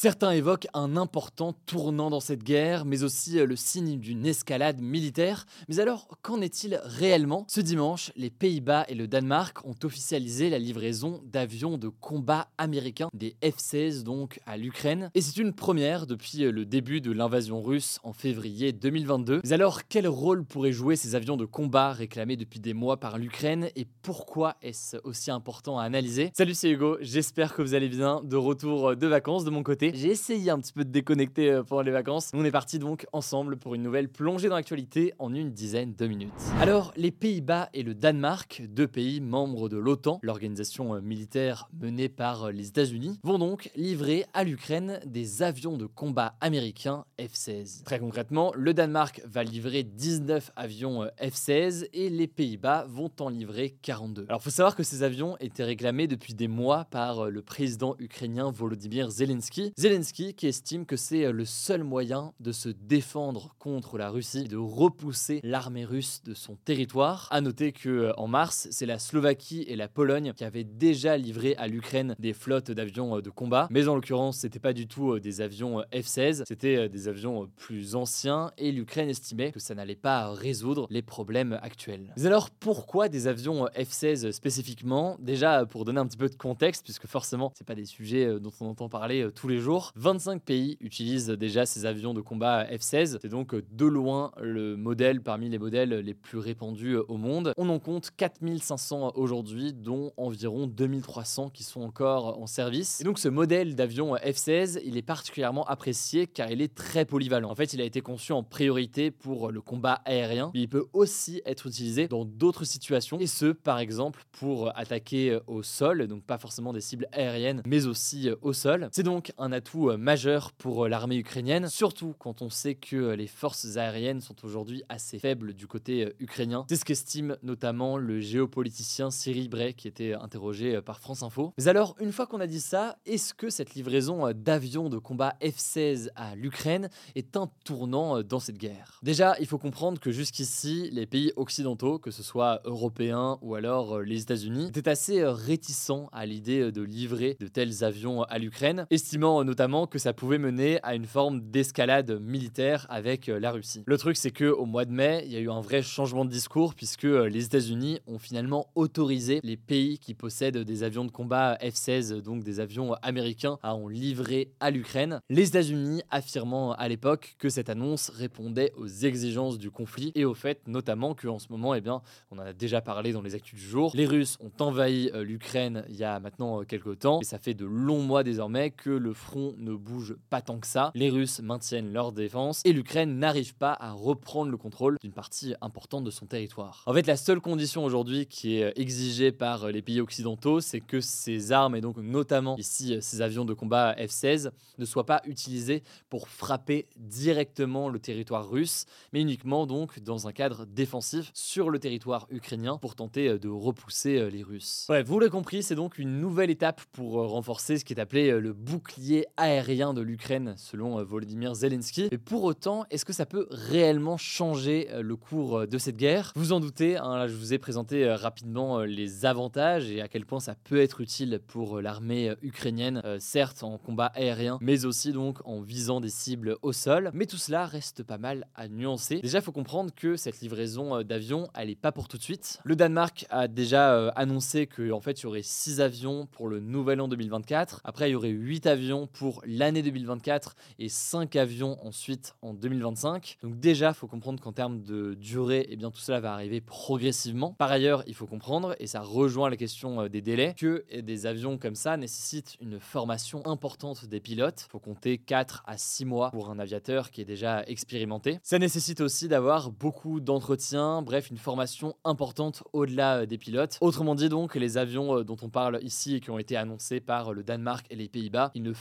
Certains évoquent un important tournant dans cette guerre, mais aussi euh, le signe d'une escalade militaire. Mais alors, qu'en est-il réellement? Ce dimanche, les Pays-Bas et le Danemark ont officialisé la livraison d'avions de combat américains, des F-16 donc, à l'Ukraine. Et c'est une première depuis euh, le début de l'invasion russe en février 2022. Mais alors, quel rôle pourraient jouer ces avions de combat réclamés depuis des mois par l'Ukraine? Et pourquoi est-ce aussi important à analyser? Salut, c'est Hugo, j'espère que vous allez bien, de retour euh, de vacances de mon côté. J'ai essayé un petit peu de déconnecter euh, pendant les vacances. On est parti donc ensemble pour une nouvelle plongée dans l'actualité en une dizaine de minutes. Alors, les Pays-Bas et le Danemark, deux pays membres de l'OTAN, l'organisation euh, militaire menée par euh, les États-Unis, vont donc livrer à l'Ukraine des avions de combat américains F-16. Très concrètement, le Danemark va livrer 19 avions F-16 et les Pays-Bas vont en livrer 42. Alors, faut savoir que ces avions étaient réclamés depuis des mois par le président ukrainien Volodymyr Zelensky. Zelensky qui estime que c'est euh, le seul moyen de se défendre contre la Russie et de repousser l'armée russe de son territoire. A noter que euh, en mars, c'est la Slovaquie et la Pologne qui avaient déjà livré à l'Ukraine des flottes d'avions euh, de combat, mais en l'occurrence, c'était pas du tout des avions F-16, c'était des avions plus anciens. Et l'Ukraine estimait que ça n'allait pas résoudre les problèmes actuels. Mais alors pourquoi des avions F-16 spécifiquement? Déjà pour donner un petit peu de contexte puisque forcément, c'est pas des sujets dont on entend parler tous les jours 25 pays utilisent déjà ces avions de combat F-16. C'est donc de loin le modèle parmi les modèles les plus répandus au monde. On en compte 4500 aujourd'hui, dont environ 2300 qui sont encore en service. Et donc ce modèle d'avion F-16, il est particulièrement apprécié car il est très polyvalent. En fait, il a été conçu en priorité pour le combat aérien, mais il peut aussi être utilisé dans d'autres situations, et ce, par exemple, pour attaquer au sol, donc pas forcément des cibles aériennes, mais aussi au sol. C'est donc un atout euh, majeur pour euh, l'armée ukrainienne, surtout quand on sait que euh, les forces aériennes sont aujourd'hui assez faibles du côté ukrainien. C'est ce qu'estime notamment le géopoliticien Cyril Bray qui était interrogé par France Info. Mais alors, une fois qu'on a dit ça, est-ce que cette livraison d'avions de combat F-16 à l'Ukraine est un tournant dans cette guerre? Déjà, il faut comprendre que jusqu'ici, les pays occidentaux, que ce soit européens ou alors les États-Unis, étaient assez réticents à l'idée de livrer de tels avions à l'Ukraine, estimant notamment que ça pouvait mener à une forme d'escalade militaire avec euh, la Russie. Le truc, c'est que au mois de mai, il y a eu un vrai changement de discours puisque euh, les États-Unis ont finalement autorisé les pays qui possèdent des avions de combat F-16, donc des avions américains, à en livrer à l'Ukraine. Les États-Unis affirmant à l'époque que cette annonce répondait aux exigences du conflit et au fait notamment qu'en ce moment, eh bien, on en a déjà parlé dans les actus du jour, les Russes ont envahi euh, l'Ukraine il y a maintenant quelques temps et ça fait de longs mois désormais que le front ne bouge pas tant que ça. Les Russes maintiennent leur défense et l'Ukraine n'arrive pas à reprendre le contrôle d'une partie importante de son territoire. En fait, la seule condition aujourd'hui qui est euh, exigée par euh, les pays occidentaux, c'est que ces armes, et donc notamment ici euh, ces avions de combat F-16, ne soient pas utilisés pour frapper directement le territoire russe, mais uniquement donc dans un cadre défensif sur le territoire ukrainien pour tenter de repousser les Russes. Vous l'avez compris, c'est donc une nouvelle étape pour renforcer ce qui est appelé le bouclier aérien de l'Ukraine, selon euh, Volodymyr Zelensky. Mais pour autant, est-ce que ça peut réellement changer euh, le cours euh, de cette guerre? Vous en doutez, hein, là je vous ai présenté rapidement les avantages et à quel point ça peut être utile pour l'armée ukrainienne, certes en combat aérien, mais aussi donc en visant des cibles au sol. Mais tout cela reste pas mal à nuancer. Déjà, il faut comprendre que cette livraison d'avions, elle est pas pour tout de suite. Le Danemark a déjà annoncé qu'en en fait, il y aurait 6 avions pour le nouvel an 2024. Après, il y aurait 8 avions pour l'année 2024 et 5 avions ensuite en 2025. Donc déjà, il faut comprendre qu'en termes de durée, eh bien, tout cela va arriver progressivement. Par ailleurs, il faut comprendre, et ça rejoint la question euh, des délais, que des avions comme ça nécessitent une formation importante des pilotes. Il faut compter 4 à 6 mois pour un aviateur qui est déjà expérimenté. Ça nécessite aussi d'avoir beaucoup d'entretiens, bref, une formation importante au-delà euh, des pilotes. Autrement dit donc, les avions euh, dont on parle ici et qui ont été annoncés par le Danemark et les Pays-Bas, ils ne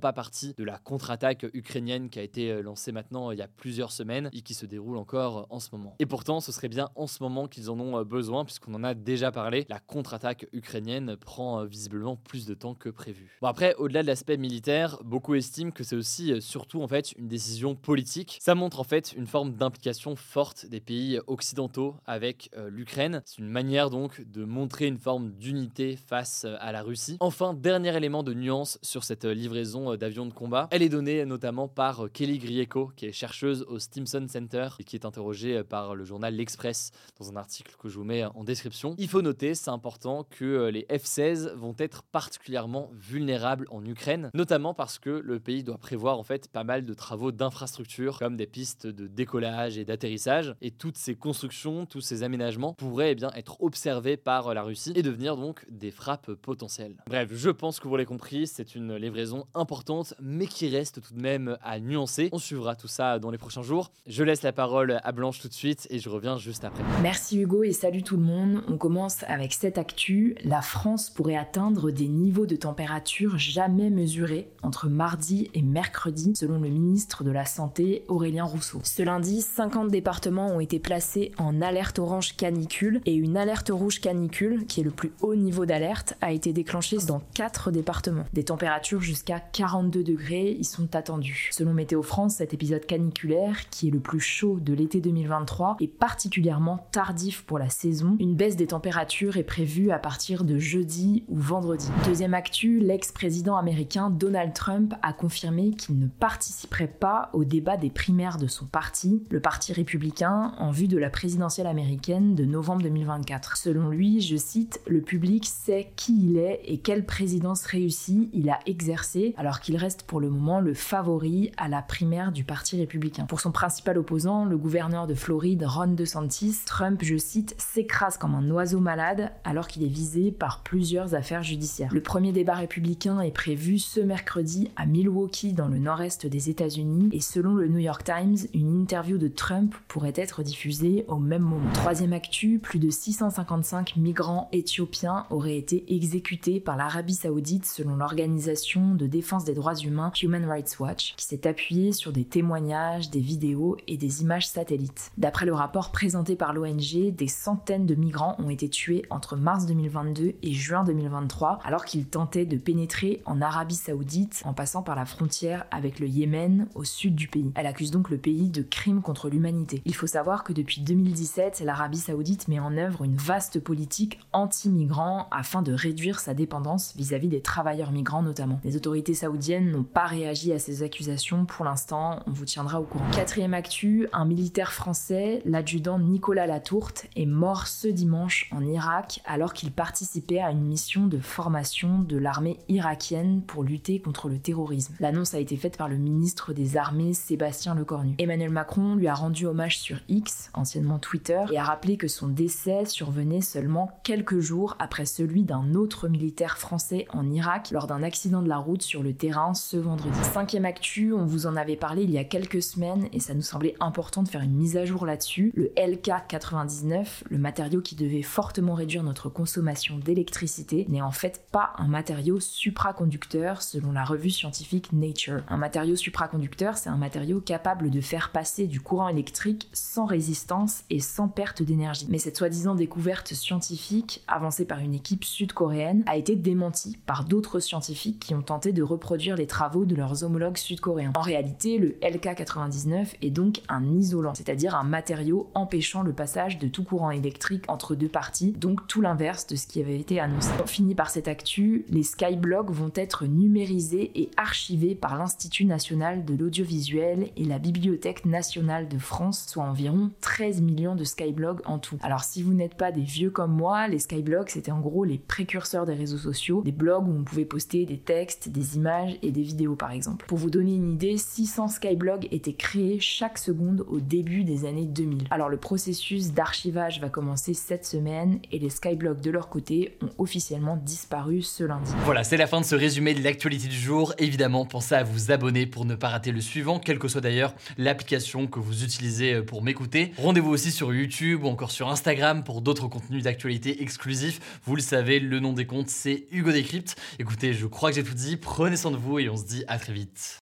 pas partie de la contre-attaque ukrainienne qui a été lancée maintenant il y a plusieurs semaines et qui se déroule encore en ce moment. Et pourtant, ce serait bien en ce moment qu'ils en ont besoin, puisqu'on en a déjà parlé. La contre-attaque ukrainienne prend visiblement plus de temps que prévu. Bon après, au-delà de l'aspect militaire, beaucoup estiment que c'est aussi euh, surtout en fait une décision politique. Ça montre en fait une forme d'implication forte des pays occidentaux avec euh, l'Ukraine. C'est une manière donc de montrer une forme d'unité face euh, à la Russie. Enfin, dernier élément de nuance sur cette livraison d'avions de combat, elle est donnée notamment par Kelly Grieko, qui est chercheuse au Stimson Center et qui est interrogée par le journal L'Express dans un article que je vous mets en description. Il faut noter, c'est important, que les F-16 vont être particulièrement vulnérables en Ukraine, notamment parce que le pays doit prévoir en fait pas mal de travaux d'infrastructure comme des pistes de décollage et d'atterrissage et toutes ces constructions, tous ces aménagements pourraient eh bien être observés par la Russie et devenir donc des frappes potentielles. Bref, je pense que vous l'avez compris, c'est une livraison importante mais qui reste tout de même à nuancer. On suivra tout ça dans les prochains jours. Je laisse la parole à Blanche tout de suite et je reviens juste après. Merci Hugo et salut tout le monde. On commence avec cette actu. La France pourrait atteindre des niveaux de température jamais mesurés entre mardi et mercredi, selon le ministre de la Santé Aurélien Rousseau. Ce lundi, 50 départements ont été placés en alerte orange canicule et une alerte rouge canicule, qui est le plus haut niveau d'alerte, a été déclenchée dans 4 départements. Des températures jusqu'à 42 degrés y sont attendues. Selon Météo France, cet épisode caniculaire, qui est le plus chaud de l'été 2023, est particulièrement tardif pour la saison. Une baisse des températures est prévue à partir de jeudi ou vendredi. Deuxième actu, l'ex-président américain Donald Trump a confirmé qu'il ne participerait pas au débat des primaires de son parti, le Parti républicain, en vue de la présidentielle américaine de novembre 2024. Selon lui, je cite, le public sait qui il est et quelle présidence réussie il a exercé, alors qu'il reste pour le moment le favori à la primaire du Parti républicain. Pour son principal opposant, le gouverneur de Floride, Ron DeSantis, Trump, je cite, s'écrase comme un oiseau malade alors qu'il est visé par plusieurs affaires judiciaires. Le premier débat républicain est prévu ce mercredi à Milwaukee dans le nord-est des États-Unis et selon le New York Times, une interview de Trump pourrait être diffusée au même moment. Troisième actu, plus de 655 migrants éthiopiens auraient été exécutés par l'Arabie saoudite selon l'organisation de défense des droits humains Human Rights Watch qui s'est appuyée sur des témoignages, des vidéos et des images satellites. D'après le rapport présenté par l'ONG, des centaines de migrants ont été tués entre mars 2022 et juin 2023 alors qu'ils tentaient de pénétrer en Arabie saoudite en passant par la frontière avec le Yémen au sud du pays. Elle accuse donc le pays de crimes contre l'humanité. Il faut savoir que depuis 2017, l'Arabie saoudite met en œuvre une vaste politique anti-migrants afin de réduire sa dépendance vis-à-vis des travailleurs migrants notamment. Les autorités saoudiennes n'ont pas réagi à ces accusations pour l'instant, on vous tiendra au courant. Quatrième actu, un militaire français, l'adjudant Nicolas Latourte, est mort ce dimanche en Irak alors qu'il participait à une mission de formation de l'armée irakienne pour lutter contre le terrorisme. L'annonce a été faite par le ministre des Armées Sébastien Lecornu. Emmanuel Macron lui a rendu hommage sur X, anciennement Twitter, et a rappelé que son décès survenait seulement quelques jours après celui d'un autre militaire français en Irak lors d'un accident de la route sur le terrain ce vendredi. Cinquième actu, on vous en avait parlé il y a quelques semaines et ça nous semblait important de faire une mise à jour là-dessus. Le LK99, le matériau qui devait fortement réduire notre consommation d'électricité, n'est en fait pas un matériau supraconducteur selon la revue scientifique Nature. Un matériau supraconducteur, c'est un matériau capable de faire passer du courant électrique sans résistance et sans perte d'énergie. Mais cette soi-disant découverte scientifique, avancée par une équipe sud-coréenne, a été démentie par d'autres scientifiques qui ont tenté de reproduire les travaux de leurs homologues sud-coréens. En réalité, le LK99 est donc un isolant, c'est-à-dire un matériau empêchant le passage de tout courant électrique entre deux parties, donc tout l'inverse de ce qui avait été annoncé. On finit par cette actu, les skyblogs vont être numérisés et archivés par l'Institut national de l'audiovisuel et la Bibliothèque nationale de France, soit environ 13 millions de skyblogs en tout. Alors si vous n'êtes pas des vieux comme moi, les skyblogs c'était en gros les précurseurs des réseaux sociaux, des blogs où on pouvait poster des textes, des images et des vidéos par exemple. Pour vous donner une idée, 600 Skyblogs étaient créés chaque seconde au début des années 2000. Alors le processus d'archivage va commencer cette semaine et les Skyblogs de leur côté ont officiellement disparu ce lundi. Voilà, c'est la fin de ce résumé de l'actualité du jour. Évidemment, pensez à vous abonner pour ne pas rater le suivant, quelle que soit d'ailleurs l'application que vous utilisez pour m'écouter. Rendez-vous aussi sur YouTube ou encore sur Instagram pour d'autres contenus d'actualité exclusifs. Vous le savez, le nom des comptes c'est Hugo Décrypte. Écoutez, je crois que j'ai tout dit. Prenez soin de vous et on se dit à très vite.